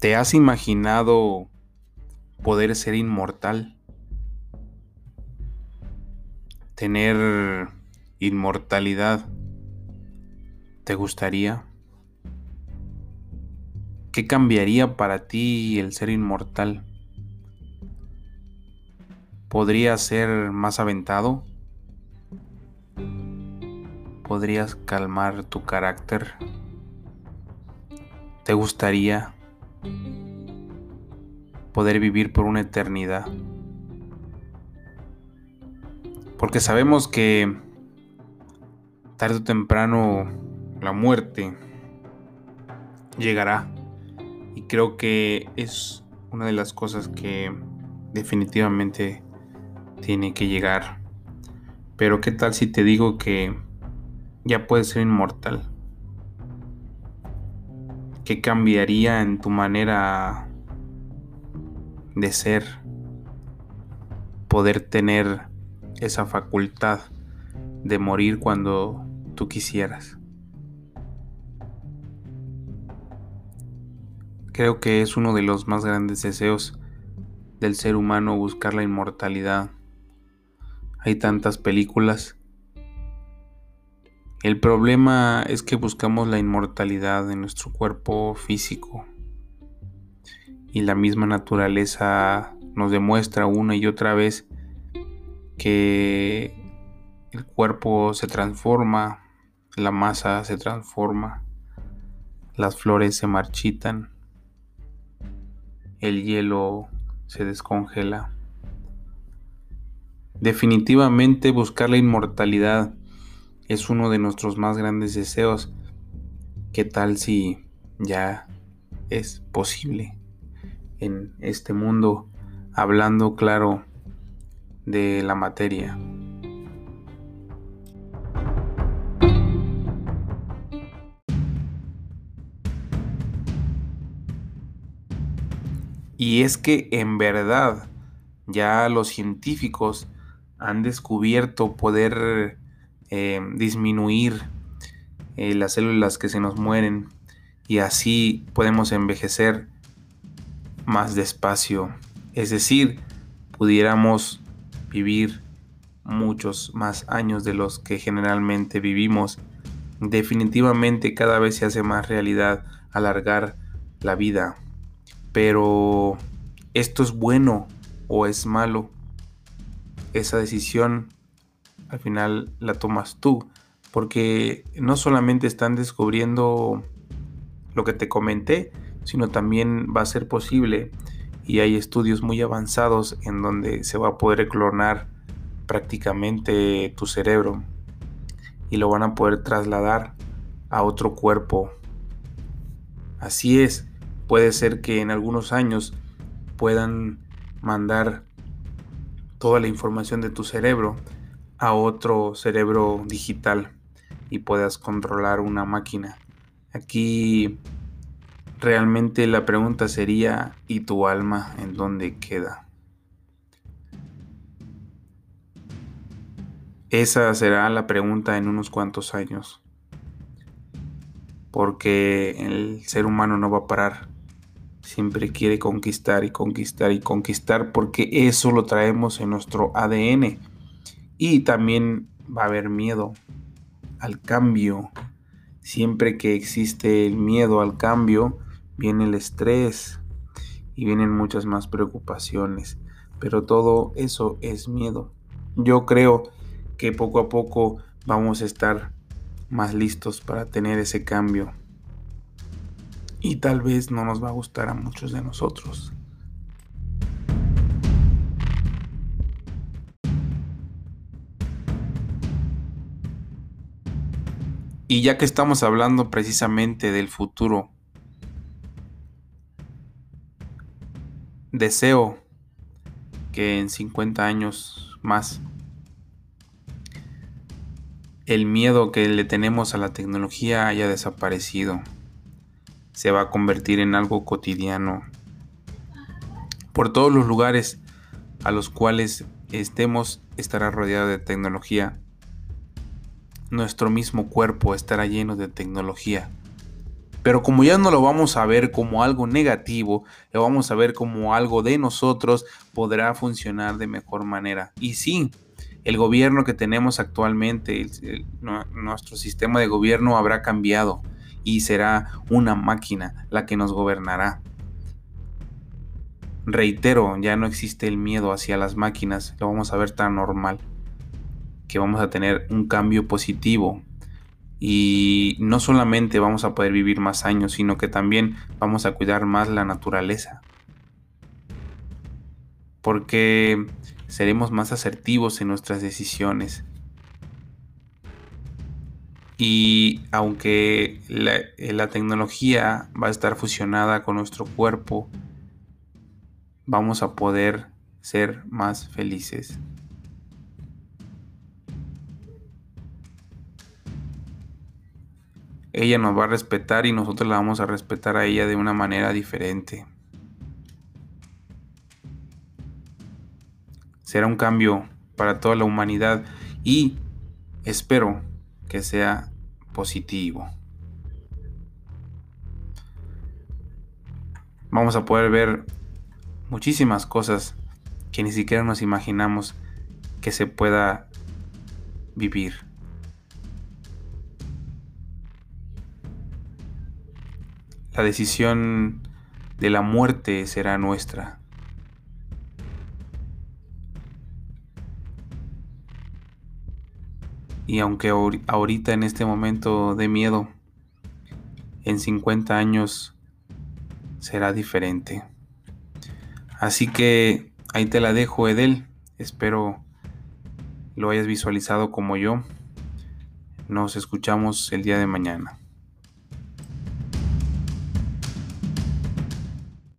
¿Te has imaginado poder ser inmortal? Tener inmortalidad. ¿Te gustaría? ¿Qué cambiaría para ti el ser inmortal? ¿Podrías ser más aventado? ¿Podrías calmar tu carácter? ¿Te gustaría poder vivir por una eternidad? Porque sabemos que tarde o temprano la muerte llegará. Y creo que es una de las cosas que definitivamente tiene que llegar. Pero ¿qué tal si te digo que ya puedes ser inmortal? ¿Qué cambiaría en tu manera de ser? Poder tener esa facultad de morir cuando tú quisieras. Creo que es uno de los más grandes deseos del ser humano buscar la inmortalidad. Hay tantas películas. El problema es que buscamos la inmortalidad en nuestro cuerpo físico. Y la misma naturaleza nos demuestra una y otra vez que el cuerpo se transforma, la masa se transforma, las flores se marchitan el hielo se descongela. Definitivamente buscar la inmortalidad es uno de nuestros más grandes deseos. ¿Qué tal si ya es posible en este mundo, hablando claro de la materia? Y es que en verdad ya los científicos han descubierto poder eh, disminuir eh, las células que se nos mueren y así podemos envejecer más despacio. Es decir, pudiéramos vivir muchos más años de los que generalmente vivimos. Definitivamente cada vez se hace más realidad alargar la vida. Pero esto es bueno o es malo. Esa decisión al final la tomas tú. Porque no solamente están descubriendo lo que te comenté, sino también va a ser posible y hay estudios muy avanzados en donde se va a poder clonar prácticamente tu cerebro y lo van a poder trasladar a otro cuerpo. Así es, puede ser que en algunos años puedan mandar toda la información de tu cerebro a otro cerebro digital y puedas controlar una máquina. Aquí realmente la pregunta sería, ¿y tu alma en dónde queda? Esa será la pregunta en unos cuantos años. Porque el ser humano no va a parar siempre quiere conquistar y conquistar y conquistar porque eso lo traemos en nuestro ADN. Y también va a haber miedo al cambio. Siempre que existe el miedo al cambio, viene el estrés y vienen muchas más preocupaciones. Pero todo eso es miedo. Yo creo que poco a poco vamos a estar más listos para tener ese cambio y tal vez no nos va a gustar a muchos de nosotros. Y ya que estamos hablando precisamente del futuro, deseo que en 50 años más el miedo que le tenemos a la tecnología haya desaparecido se va a convertir en algo cotidiano. Por todos los lugares a los cuales estemos estará rodeado de tecnología. Nuestro mismo cuerpo estará lleno de tecnología. Pero como ya no lo vamos a ver como algo negativo, lo vamos a ver como algo de nosotros, podrá funcionar de mejor manera. Y sí, el gobierno que tenemos actualmente, nuestro sistema de gobierno habrá cambiado y será una máquina la que nos gobernará. Reitero, ya no existe el miedo hacia las máquinas, lo vamos a ver tan normal, que vamos a tener un cambio positivo y no solamente vamos a poder vivir más años, sino que también vamos a cuidar más la naturaleza. Porque seremos más asertivos en nuestras decisiones. Y aunque la, tecnología va a estar fusionada con nuestro cuerpo, vamos a poder ser más felices. Ella nos va a respetar y nosotros la vamos a respetar a ella de una manera diferente. Será un cambio para toda la humanidad y espero que sea positivo. Vamos a poder ver muchísimas cosas que ni siquiera nos imaginamos que se pueda vivir. La decisión de la muerte será nuestra. Y aunque ahorita en este momento de miedo, en 50 años será diferente. Así que ahí te la dejo, Edel. Espero lo hayas visualizado como yo. Nos escuchamos el día de mañana.